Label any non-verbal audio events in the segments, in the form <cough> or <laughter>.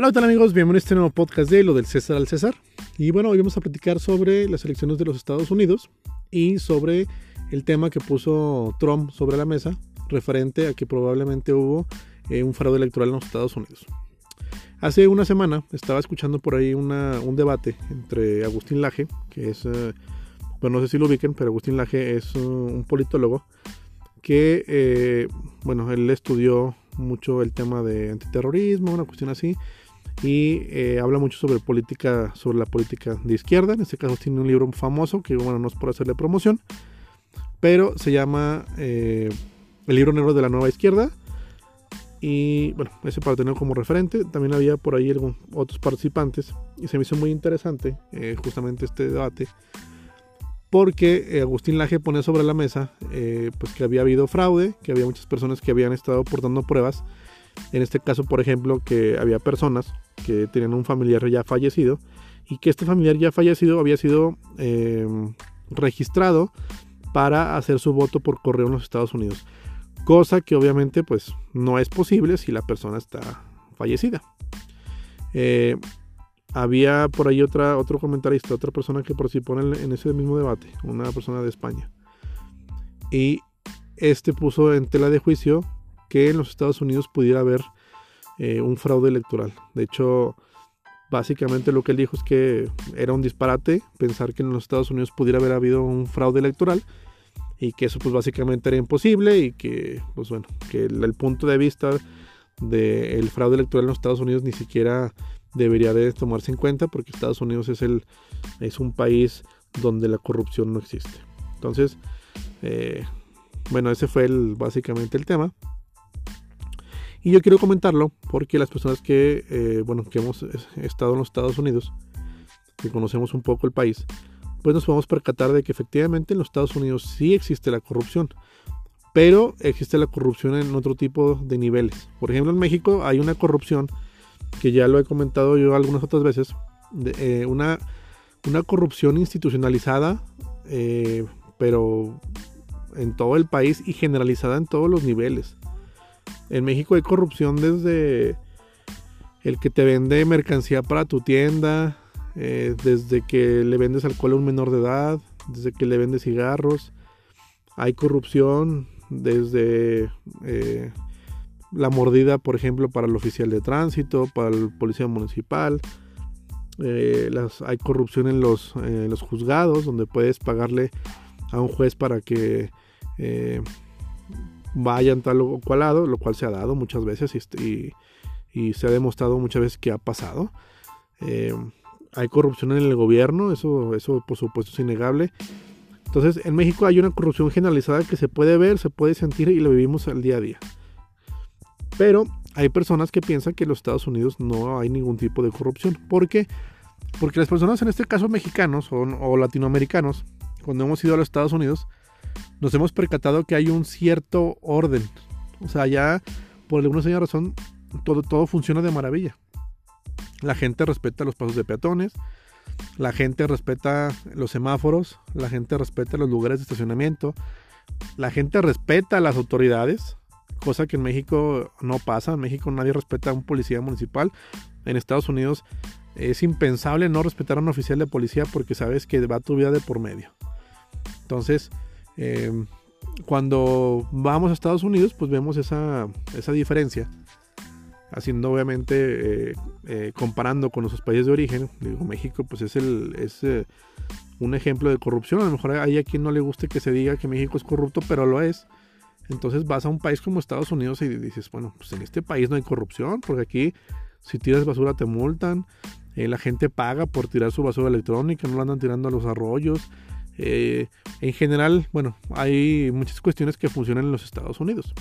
Hola, ¿qué tal amigos? Bienvenidos a este nuevo podcast de lo del César al César. Y bueno, hoy vamos a platicar sobre las elecciones de los Estados Unidos y sobre el tema que puso Trump sobre la mesa referente a que probablemente hubo eh, un fraude electoral en los Estados Unidos. Hace una semana estaba escuchando por ahí un debate entre Agustín Laje, que es, eh, bueno, no sé si lo ubiquen, pero Agustín Laje es un politólogo que, eh, bueno, él estudió mucho el tema de antiterrorismo, una cuestión así, y eh, habla mucho sobre política, sobre la política de izquierda. En este caso tiene un libro famoso que, bueno, no es por hacerle promoción, pero se llama eh, El libro negro de la nueva izquierda. Y bueno, ese para tener como referente. También había por ahí otros participantes y se me hizo muy interesante eh, justamente este debate. Porque Agustín Laje pone sobre la mesa pues que había habido fraude, que había muchas personas que habían estado aportando pruebas en este caso, por ejemplo, que había personas que tenían un familiar ya fallecido y que este familiar ya fallecido había sido em, registrado para hacer su voto por correo en los Estados Unidos. Cosa que obviamente pues no es posible si la persona está fallecida. Eh, había por ahí otra, otro comentarista, otra persona que participó en, en, ese mismo debate, una persona de España. Y este puso en tela de juicio que en los Estados Unidos pudiera haber eh, un fraude electoral. De hecho, básicamente lo que él dijo es que era un disparate pensar que en los Estados Unidos pudiera haber habido un fraude electoral y que eso pues básicamente era imposible y que pues bueno, que el, punto de vista del fraude electoral en los Estados Unidos ni siquiera debería de tomarse en cuenta porque Estados Unidos es el es un país donde la corrupción no existe. Entonces, eh, bueno, ese fue el, básicamente el tema. Y yo quiero comentarlo porque las personas que, eh, bueno, que hemos estado en los Estados Unidos, que conocemos un poco el país, pues nos podemos percatar de que efectivamente en los Estados Unidos sí existe la corrupción, pero existe la corrupción en otro tipo de niveles. Por ejemplo, en México hay una corrupción que ya lo he comentado yo algunas otras veces, eh, una, una corrupción institucionalizada, eh, pero en todo el país y generalizada en todos los niveles. En México hay corrupción desde el que te vende mercancía para tu tienda, eh, desde que le vendes alcohol a un menor de edad, desde que le vendes cigarros. Hay corrupción desde eh, la mordida, por ejemplo, para el oficial de tránsito, para el policía municipal. Eh, hay corrupción en los, los juzgados, donde puedes pagarle a un juez para que vayan tal o cual lado, lo cual se ha dado muchas veces y, se ha demostrado muchas veces que ha pasado. Eh, hay corrupción en el gobierno, eso, eso por supuesto es innegable. Entonces en México hay una corrupción generalizada que se puede ver, se puede sentir y lo vivimos al día a día. Pero hay personas que piensan que en los Estados Unidos no hay ningún tipo de corrupción. ¿Por qué? Porque las personas, en este caso mexicanos o, o latinoamericanos, cuando hemos ido a los Estados Unidos, nos hemos percatado que hay un cierto orden. O sea, ya por alguna señal razón todo, todo funciona de maravilla. La gente respeta los pasos de peatones, la gente respeta los semáforos, la gente respeta los lugares de estacionamiento, la gente respeta a las autoridades, cosa que en México no pasa. En México nadie respeta a un policía municipal. En Estados Unidos es impensable no respetar a un oficial de policía porque sabes que va tu vida de por medio. Entonces, Em, cuando vamos a Estados Unidos, pues vemos esa, diferencia. Haciendo obviamente, eh, eh, comparando con nuestros países de origen, digo, México pues es, el, es eh, un ejemplo de corrupción. A lo mejor hay a quien no le guste que se diga que México es corrupto, pero lo es. Entonces vas a un país como Estados Unidos y dices, bueno, pues en este país no hay corrupción, porque aquí si tiras basura te multan, la gente paga por tirar su basura electrónica, no la andan tirando a los arroyos, eh, en general, bueno, hay muchas cuestiones que funcionan en los Estados Unidos.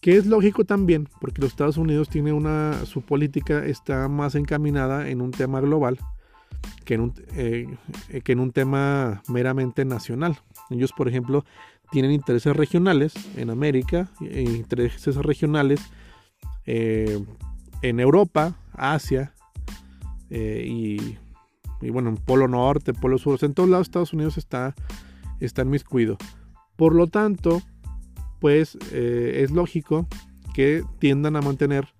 Que es lógico también, porque los Estados Unidos tiene una, su política está más encaminada en un tema global que en un, eh, que en un tema meramente nacional. Ellos, por ejemplo, tienen intereses regionales en América, e intereses regionales eh, en Europa, Asia y y bueno, en Polo Norte, Polo Sur, en todos lados Estados Unidos está, está en miscuido. Por lo tanto, pues eh, es lógico que tiendan a mantener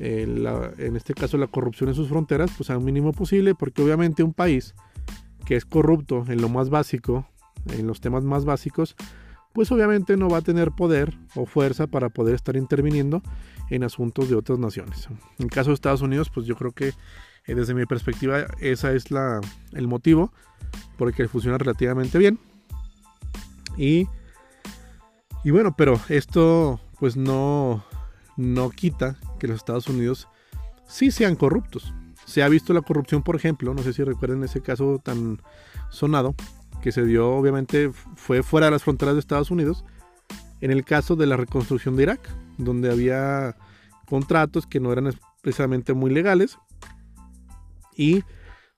en este caso la corrupción en sus fronteras, pues a un mínimo posible, porque obviamente un país que es corrupto en lo más básico, en los temas más básicos, pues obviamente no va a tener poder o fuerza para poder estar interviniendo en asuntos de otras naciones. En el caso de Estados Unidos, pues yo creo que eh, desde mi perspectiva esa es la, el motivo por el que funciona relativamente bien. Y, y bueno, pero esto pues no, no quita que los Estados Unidos sí sean corruptos. Se ha visto la corrupción, por ejemplo, no sé si recuerden ese caso tan sonado, que se dio, obviamente, fue fuera de las fronteras de Estados Unidos, en el caso de la reconstrucción de Irak, donde había contratos que no eran precisamente muy legales y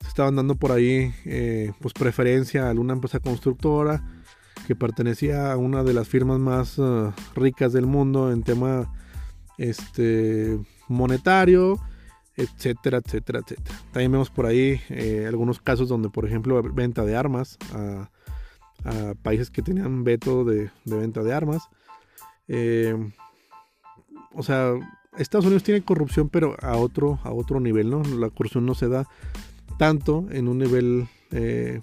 se estaban dando por ahí eh, pues preferencia a alguna empresa constructora que pertenecía a una de las firmas más eh, ricas del mundo en tema este, monetario, etcétera, etcétera, etcétera. También vemos por ahí eh, algunos casos donde, por ejemplo, venta de armas a, países que tenían veto de, venta de armas. O sea, Estados Unidos tiene corrupción, pero a otro, a otro nivel, ¿no? La corrupción no se da tanto en un nivel, eh,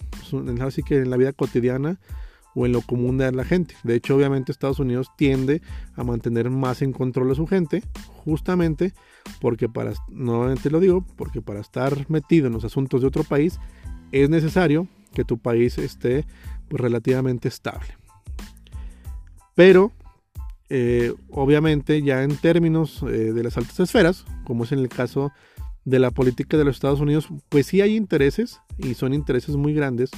así que en la vida cotidiana, o en lo común de la gente. De hecho, obviamente Estados Unidos tiende a mantener más en control a su gente, justamente porque para, nuevamente lo digo, porque para estar metido en los asuntos de otro país es necesario que tu país esté pues, relativamente estable. Pero, eh, obviamente, ya en términos eh, de las altas esferas, como es en el caso de la política de los Estados Unidos, pues sí hay intereses y son intereses muy grandes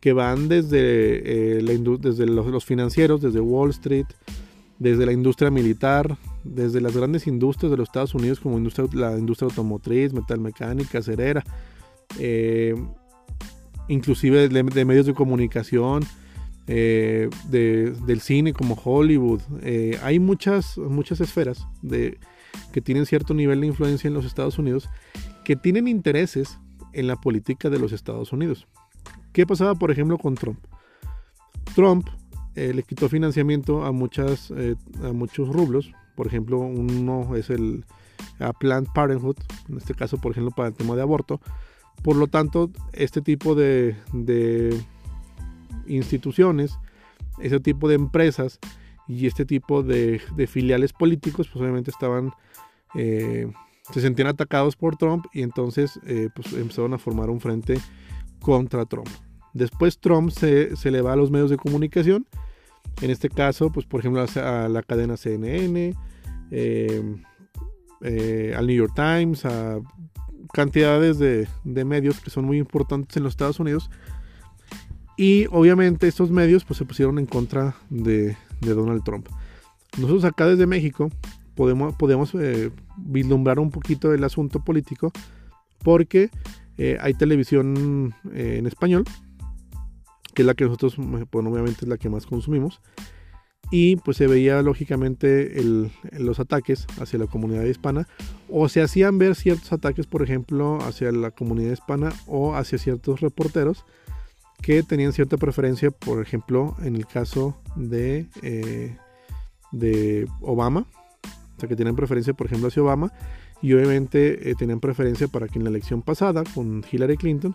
que van desde, eh, desde los, financieros, desde Wall Street, desde la industria militar, desde las grandes industrias de los Estados Unidos como la industria automotriz, metalmecánica, acerera, inclusive de, medios de comunicación, eh, del cine como Hollywood. hay muchas, muchas esferas que tienen cierto nivel de influencia en los Estados Unidos que tienen intereses en la política de los Estados Unidos. ¿Qué pasaba, por ejemplo, con Trump? Trump eh, le quitó financiamiento a, muchas, eh, a muchos rublos. Por ejemplo, uno es el a Planned Parenthood, en este caso, por ejemplo, para el tema de aborto. Por lo tanto, este tipo de, instituciones, ese tipo de empresas y este tipo de, filiales políticos, pues obviamente estaban, eh, se sentían atacados por Trump y entonces pues empezaron a formar un frente contra Trump. Después Trump se, le va a los medios de comunicación, en este caso, pues por ejemplo a la cadena CNN, em, eh, al New York Times, a cantidades de, medios que son muy importantes en los Estados Unidos. Y obviamente estos medios pues se pusieron en contra de, Donald Trump. Nosotros acá desde México podemos, podemos eh, vislumbrar un poquito el asunto político porque eh, hay televisión eh, en español, que es la que nosotros, pues, obviamente es la que más consumimos. Y pues se veía lógicamente los ataques hacia la comunidad hispana. O se hacían ver ciertos ataques, por ejemplo, hacia la comunidad hispana o hacia ciertos reporteros que tenían cierta preferencia, por ejemplo, en el caso de, eh, de Obama. O sea, que tienen preferencia, por ejemplo, hacia Obama y obviamente eh, tenían preferencia para que en la elección pasada con Hillary Clinton,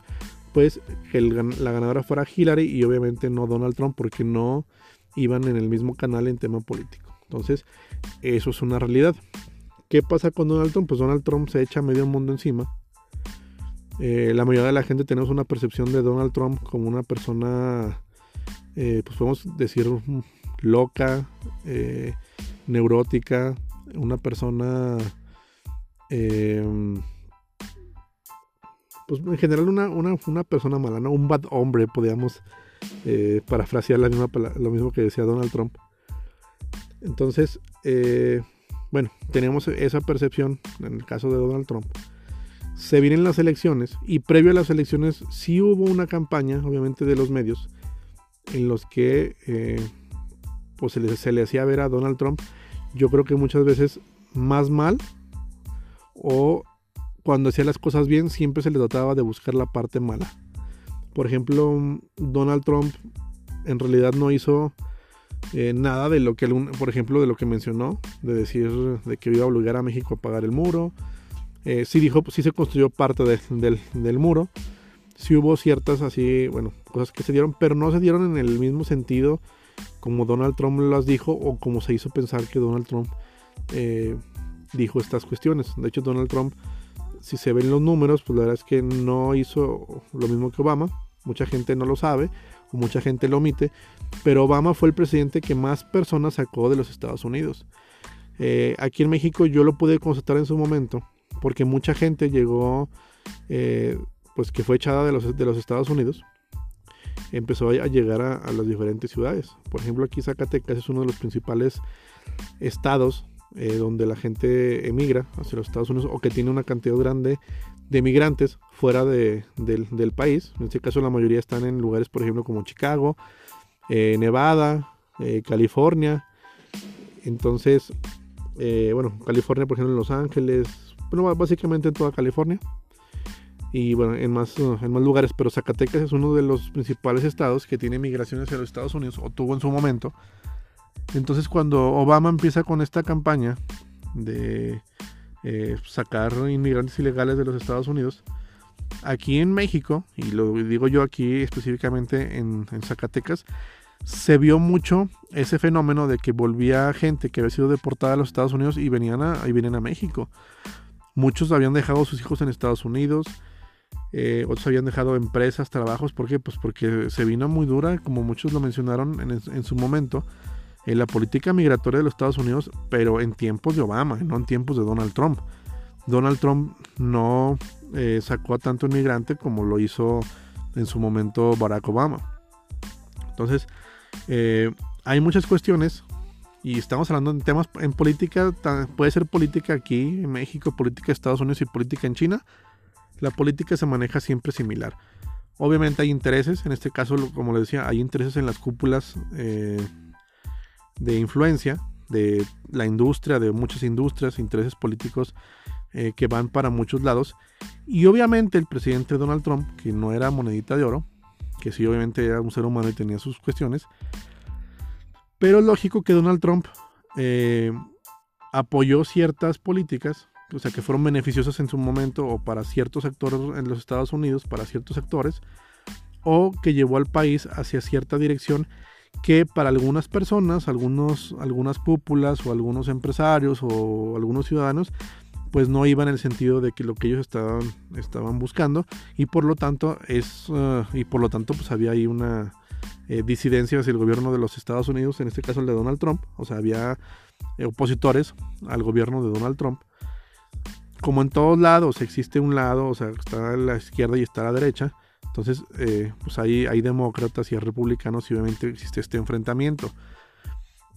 pues la ganadora fuera Hillary y obviamente no Donald Trump porque no iban en el mismo canal en tema político. Entonces, eso es una realidad. ¿Qué pasa con Donald Trump? Pues Donald Trump se echa medio mundo encima. Eh, la mayoría de la gente tenemos una percepción de Donald Trump como una persona, eh, pues podemos decir, loca, neurótica, una persona Em, pues en general una, persona mala, ¿no? Un bad hombre, podríamos eh, parafrasear la misma, lo mismo que decía Donald Trump. Entonces, eh, bueno, tenemos esa percepción en el caso de Donald Trump. Se vienen las elecciones y previo a las elecciones sí hubo una campaña, obviamente, de los medios en los que eh, pues se le, se le hacía ver a Donald Trump, yo creo que muchas veces más mal o cuando hacía las cosas bien siempre se le trataba de buscar la parte mala. Por ejemplo, Donald Trump en realidad no hizo Eh, nada de lo que, por ejemplo, de lo que mencionó, de decir de que iba a obligar a México a pagar el muro. Eh, sí dijo, sí se construyó parte del, del, muro. Sí hubo ciertas así, bueno, cosas que se dieron, pero no se dieron en el mismo sentido como Donald Trump las dijo o como se hizo pensar que Donald Trump eh, dijo estas cuestiones. De hecho, Donald Trump, si se ven los números, pues la verdad es que no hizo lo mismo que Obama. Mucha gente no lo sabe o mucha gente lo omite, pero Obama fue el presidente que más personas sacó de los Estados Unidos. Eh, aquí en México yo lo pude constatar en su momento, porque mucha gente llegó, eh, pues que fue echada de los, de los Estados Unidos, empezó a llegar a, las diferentes ciudades. Por ejemplo, aquí Zacatecas es uno de los principales estados eh, donde la gente emigra hacia los Estados Unidos o que tiene una cantidad grande de migrantes fuera del, país. En este caso la mayoría están en lugares, por ejemplo, como Chicago, eh, Nevada, California. Entonces, bueno, California, por ejemplo, en Los Ángeles, bueno, básicamente en toda California y en más, en más lugares, pero Zacatecas es uno de los principales estados que tiene migraciones hacia los Estados Unidos, o tuvo en su momento. Entonces cuando Obama empieza con esta campaña de eh, sacar inmigrantes ilegales de los Estados Unidos, aquí en México, y lo digo yo aquí específicamente en, en Zacatecas, se vio mucho ese fenómeno de que volvía gente que había sido deportada a los Estados Unidos y venían a, y vienen a México. Muchos habían dejado a sus hijos en Estados Unidos, eh, otros habían dejado empresas, trabajos, ¿por qué? Pues porque se vino muy dura, como muchos lo mencionaron en, su momento, en la política migratoria de los Estados Unidos, pero en tiempos de Obama, no en tiempos de Donald Trump. Donald Trump no eh, sacó a tanto inmigrante como lo hizo en su momento Barack Obama. Entonces, eh, hay muchas cuestiones y estamos hablando de temas en política, puede ser política aquí en México, política de Estados Unidos y política en China, la política se maneja siempre similar. Obviamente hay intereses, en este caso, como les decía, hay intereses en las cúpulas eh, de influencia de la industria, de muchas industrias, intereses políticos eh, que van para muchos lados. Y obviamente el presidente Donald Trump, que no era monedita de oro, que sí obviamente era un ser humano y tenía sus cuestiones, pero es lógico que Donald Trump eh, apoyó ciertas políticas o sea, que fueron beneficiosas en su momento o para ciertos sectores en los Estados Unidos, para ciertos sectores, o que llevó al país hacia cierta dirección que para algunas personas, algunos, algunas cúpulas o algunos empresarios o algunos ciudadanos, pues no iba en el sentido de que lo que ellos estaban, estaban buscando y por lo tanto es eh, y por lo tanto pues había ahí una eh, disidencia el gobierno de los Estados Unidos, en este caso el de Donald Trump, o sea había opositores al gobierno de Donald Trump como en todos lados existe un lado, o sea, está la izquierda y está la derecha. Entonces, eh, pues ahí hay demócratas y hay republicanos y obviamente existe este enfrentamiento.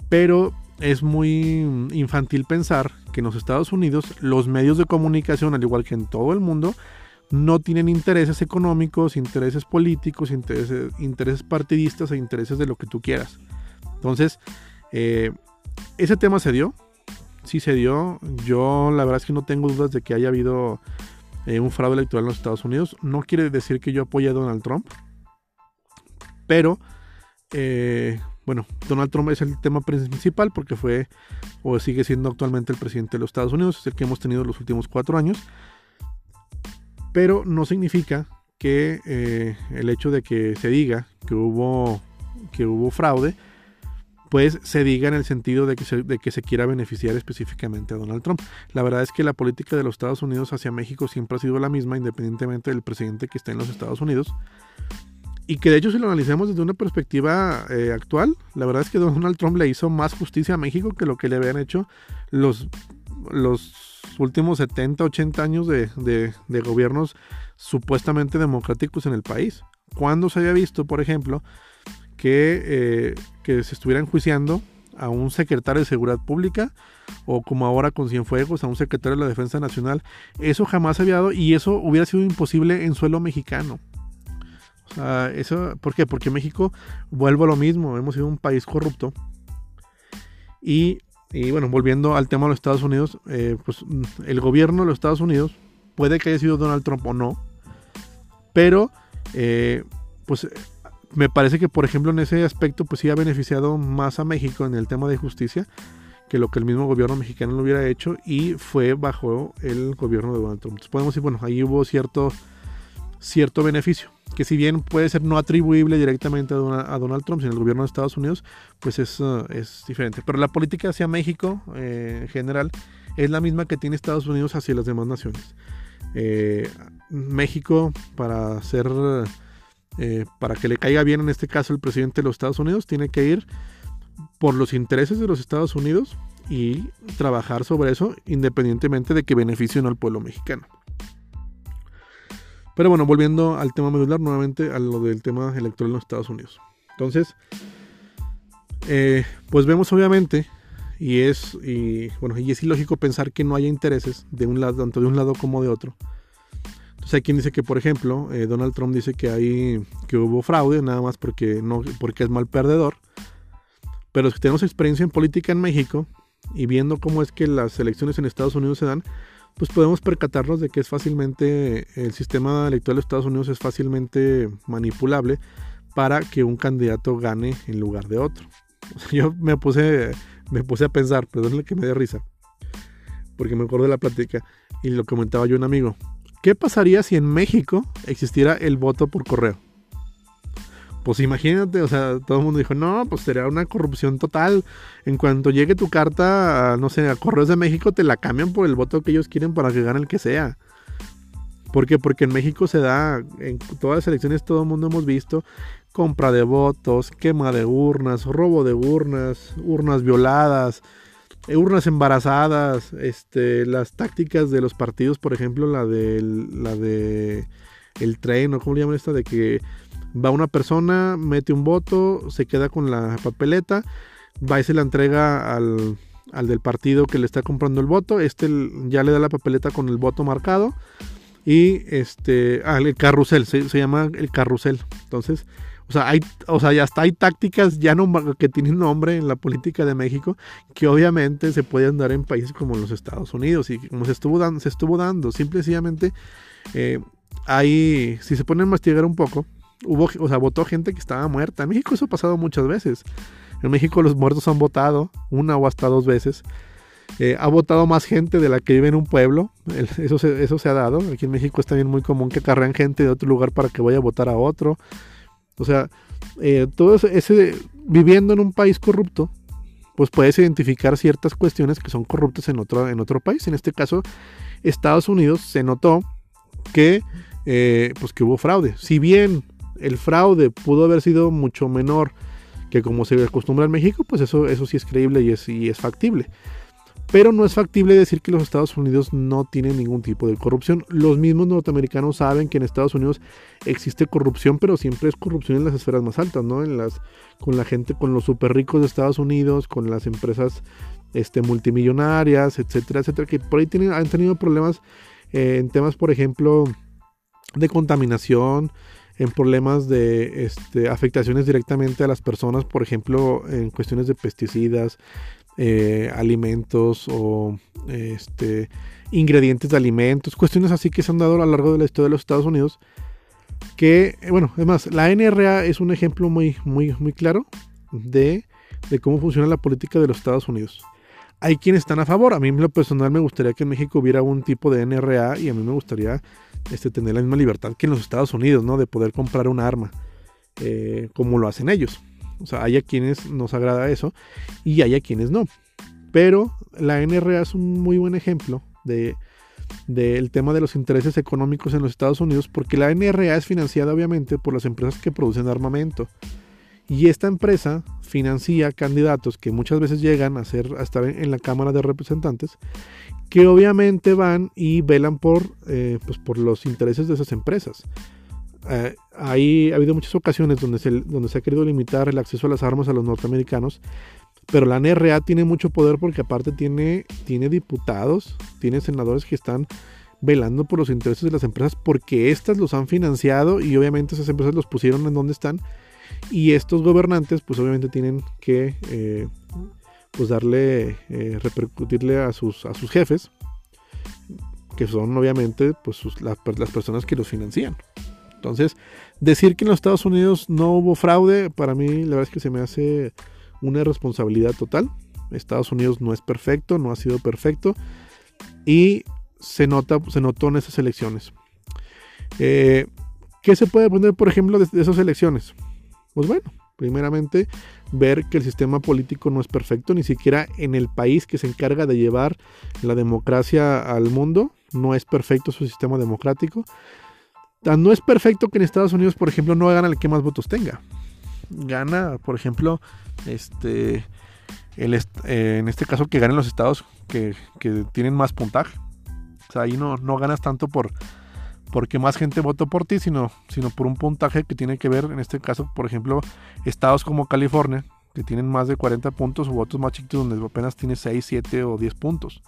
Pero es muy infantil pensar que en los Estados Unidos los medios de comunicación, al igual que en todo el mundo, no tienen intereses económicos, intereses políticos, intereses, partidistas e intereses de lo que tú quieras. Entonces, eh, ese tema se dio, sí se dio. Yo la verdad es que no tengo dudas de que haya habido eh, un fraude electoral en los Estados Unidos. No quiere decir que yo apoye a Donald Trump. Pero, eh, bueno, Donald Trump es el tema principal porque fue o sigue siendo actualmente el presidente de los Estados Unidos. Es el que hemos tenido los últimos cuatro años. Pero no significa que eh, el hecho de que se diga que hubo, que hubo fraude pues se diga en el sentido de que, se, de que se quiera beneficiar específicamente a Donald Trump. La verdad es que la política de los Estados Unidos hacia México siempre ha sido la misma, independientemente del presidente que esté en los Estados Unidos. Y que de hecho si lo analizamos desde una perspectiva eh, actual, la verdad es que Donald Trump le hizo más justicia a México que lo que le habían hecho los, los últimos 70, 80 años de, gobiernos supuestamente democráticos en el país. Cuando se había visto, por ejemplo, que, eh, se estuviera enjuiciando a un secretario de Seguridad Pública o como ahora con Cienfuegos a un secretario de la Defensa Nacional. Eso jamás había dado y eso hubiera sido imposible en suelo mexicano. O sea, eso, ¿por qué? Porque México, vuelvo a lo mismo, hemos sido un país corrupto. Y, y bueno, volviendo al tema de los Estados Unidos, eh, pues el gobierno de los Estados Unidos puede que haya sido Donald Trump o no, pero eh, pues me parece que, por ejemplo, en ese aspecto, pues sí ha beneficiado más a México en el tema de justicia que lo que el mismo gobierno mexicano lo hubiera hecho y fue bajo el gobierno de Donald Trump. Entonces podemos decir, bueno, ahí hubo cierto, cierto beneficio, que si bien puede ser no atribuible directamente a, Donald Trump, sino al gobierno de Estados Unidos, pues es, uh, es diferente. Pero la política hacia México eh, en general es la misma que tiene Estados Unidos hacia las demás naciones. Eh, México, para ser, eh, para que le caiga bien en este caso el presidente de los Estados Unidos, tiene que ir por los intereses de los Estados Unidos y trabajar sobre eso independientemente de que beneficie o no al pueblo mexicano. Pero bueno, volviendo al tema medular, nuevamente a lo del tema electoral en los Estados Unidos. Entonces, eh, pues vemos obviamente, y es, y, bueno, y es ilógico pensar que no haya intereses de un lado, tanto de un lado como de otro. Entonces hay quien dice que, por ejemplo, eh, Donald Trump dice que hay, que hubo fraude, nada más porque, no, porque es mal perdedor. Pero si tenemos experiencia en política en México y viendo cómo es que las elecciones en Estados Unidos se dan, pues podemos percatarnos de que es fácilmente, el sistema electoral de Estados Unidos es fácilmente manipulable para que un candidato gane en lugar de otro. <laughs> Yo me puse, me puse a pensar, perdónenle que me dé risa, porque me acuerdo de la plática y lo comentaba yo un amigo. ¿Qué pasaría si en México existiera el voto por correo? Pues imagínate, o sea, todo el mundo dijo, no, pues sería una corrupción total. En cuanto llegue tu carta, no sé, a Correos de México, te la cambian por el voto que ellos quieren para que gane el que sea. ¿Por qué? Porque en México se da, en todas las elecciones todo el mundo hemos visto compra de votos, quema de urnas, robo de urnas, urnas violadas, urnas embarazadas, este, las tácticas de los partidos, por ejemplo, la de la de el tren, o cómo le llaman esta de que Va una persona, mete un voto, se queda con la papeleta, va y se la entrega al, del partido que le está comprando el voto. Este ya le da la papeleta con el voto marcado. Y este, ah, el carrusel, se, llama el carrusel. Entonces, o sea, hay, o sea, ya hasta hay tácticas ya no, que tienen nombre en la política de México que obviamente se pueden dar en países como los Estados Unidos y como se estuvo dando, se estuvo dando. Simple y sencillamente, eh, hay, si se ponen a investigar un poco, hubo, o sea, votó gente que estaba muerta. En México eso ha pasado muchas veces. En México los muertos han votado una o hasta dos veces. Eh, ha votado más gente de la que vive en un pueblo. eso, se, eso se ha dado. Aquí en México es también muy común que carrean gente de otro lugar para que vaya a votar a otro. O sea, eh, todo ese, viviendo en un país corrupto, pues puedes identificar ciertas cuestiones que son corruptas en otro, en otro país. En este caso, Estados Unidos se notó que, eh, pues que hubo fraude. Si bien el fraude pudo haber sido mucho menor que como se acostumbra en México, pues eso, eso sí es creíble y es, y es factible. Pero no es factible decir que los Estados Unidos no tienen ningún tipo de corrupción. Los mismos norteamericanos saben que en Estados Unidos existe corrupción, pero siempre es corrupción en las esferas más altas, ¿no? En las, con la gente, con los super ricos de Estados Unidos, con las empresas este, multimillonarias, etcétera, etcétera, que por ahí tienen, han tenido problemas eh, en temas, por ejemplo, de contaminación, en problemas de este, afectaciones directamente a las personas, por ejemplo, en cuestiones de pesticidas, eh, alimentos o este, ingredientes de alimentos, cuestiones así que se han dado a lo largo de la historia de los Estados Unidos. Que, eh, bueno, además, la NRA es un ejemplo muy, muy, muy claro de, de cómo funciona la política de los Estados Unidos. Hay quienes están a favor. A mí, en lo personal, me gustaría que en México hubiera un tipo de NRA y a mí me gustaría este, tener la misma libertad que en los Estados Unidos, ¿no? De poder comprar un arma, eh, como lo hacen ellos. O sea, hay a quienes nos agrada eso y hay a quienes no. Pero la NRA es un muy buen ejemplo de del tema de los intereses económicos en los Estados Unidos, porque la NRA es financiada obviamente por las empresas que producen armamento. Y esta empresa financia candidatos que muchas veces llegan a, ser, a estar en la Cámara de Representantes que obviamente van y velan por, eh, pues los intereses de esas empresas. Eh, ahí ha habido muchas ocasiones donde se, donde se ha querido limitar el acceso a las armas a los norteamericanos, pero la NRA tiene mucho poder porque aparte tiene, tiene diputados, tiene senadores que están velando por los intereses de las empresas porque éstas los han financiado y obviamente esas empresas los pusieron en donde están y estos gobernantes pues obviamente tienen que eh, pues darle, eh, repercutirle a sus, a sus jefes, que son obviamente pues las, personas que los financian. Entonces, decir que en los Estados Unidos no hubo fraude, para mí la verdad es que se me hace una responsabilidad total. Estados Unidos no es perfecto, no ha sido perfecto y se, nota, se notó en esas elecciones. Eh, ¿Qué se puede poner, por ejemplo, de, esas elecciones? Pues bueno, primeramente ver que el sistema político no es perfecto, ni siquiera en el país que se encarga de llevar la democracia al mundo, no es perfecto su sistema democrático. No es perfecto que en Estados Unidos, por ejemplo, no gana el que más votos tenga. Gana, por ejemplo, este, eh, en este caso que ganen los estados que, que, tienen más puntaje. O sea, ahí no, no ganas tanto por porque más gente votó por ti, sino, sino por un puntaje que tiene que ver, en este caso, por ejemplo, estados como California, que tienen más de 40 puntos o votos más chiquitos donde apenas tiene 6, 7 o 10 puntos.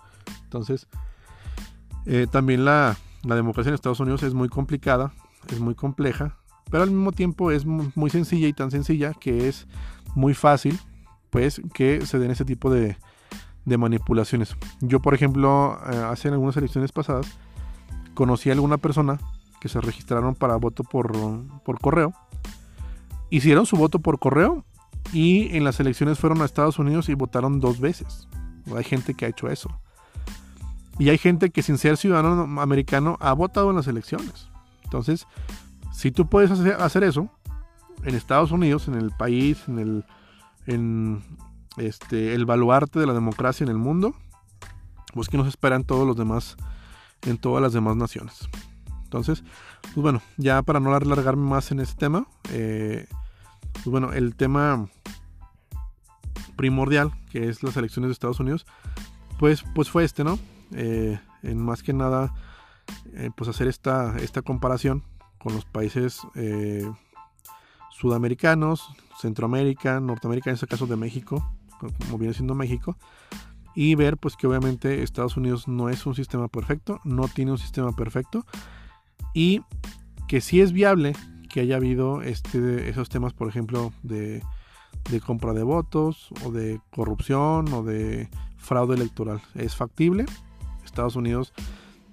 Entonces, eh, también la, la democracia en Estados Unidos es muy complicada, es muy compleja, pero al mismo tiempo es muy sencilla y tan sencilla que es muy fácil pues que se den ese tipo de, manipulaciones. Yo, por ejemplo, eh, hace algunas elecciones pasadas, conocí a alguna persona que se registraron para voto por, por correo. Hicieron su voto por correo y en las elecciones fueron a Estados Unidos y votaron dos veces. Hay gente que ha hecho eso. Y hay gente que sin ser ciudadano americano ha votado en las elecciones. Entonces, si tú puedes hacer eso en Estados Unidos, en el país, en el, en este, el baluarte de la democracia en el mundo, pues que nos esperan todos los demás, en todas las demás naciones. Entonces, pues bueno, ya para no alargarme más en este tema, eh, pues bueno, el tema primordial, que es las elecciones de Estados Unidos, pues, pues fue este, ¿no? Eh, en más que nada, eh, pues hacer esta, esta comparación con los países sudamericanos, Centroamérica, Norteamérica, en este caso de México, como viene siendo México, y ver pues que obviamente Estados Unidos no es un sistema perfecto, no tiene un sistema perfecto, y que sí es viable que haya habido este, esos temas, por ejemplo, de, compra de votos, o de corrupción, o de fraude electoral. Es factible. Estados Unidos,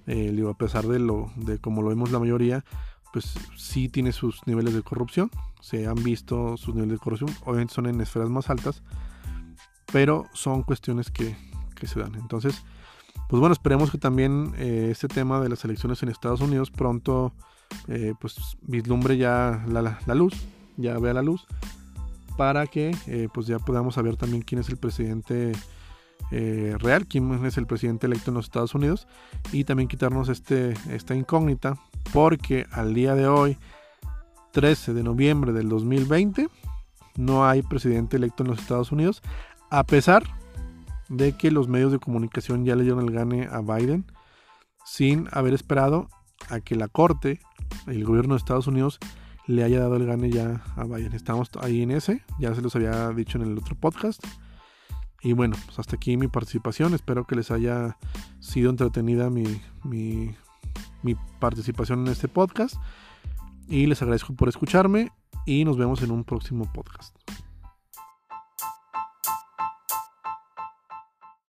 eh, a pesar de lo de como lo vemos la mayoría, pues sí tiene sus niveles de corrupción. Se han visto sus niveles de corrupción. Obviamente son en esferas más altas. Pero son cuestiones que, se dan. Entonces, pues bueno, esperemos que también eh, este tema de las elecciones en Estados Unidos pronto eh, pues vislumbre ya la, luz, ya vea la luz, para que eh, pues ya podamos saber también quién es el presidente real, quién es el presidente electo en los Estados Unidos y también quitarnos este, esta incógnita porque al día de hoy, 13 de noviembre del 2020, no hay presidente electo en los Estados Unidos, a pesar de que los medios de comunicación ya le dieron el gane a Biden, sin haber esperado a que la corte, el gobierno de Estados Unidos, le haya dado el gane ya a Biden. Estamos ahí en ese, ya se los había dicho en el otro podcast. Y bueno, pues hasta aquí mi participación. Espero que les haya sido entretenida mi, mi, mi participación en este podcast. Y les agradezco por escucharme y nos vemos en un próximo podcast.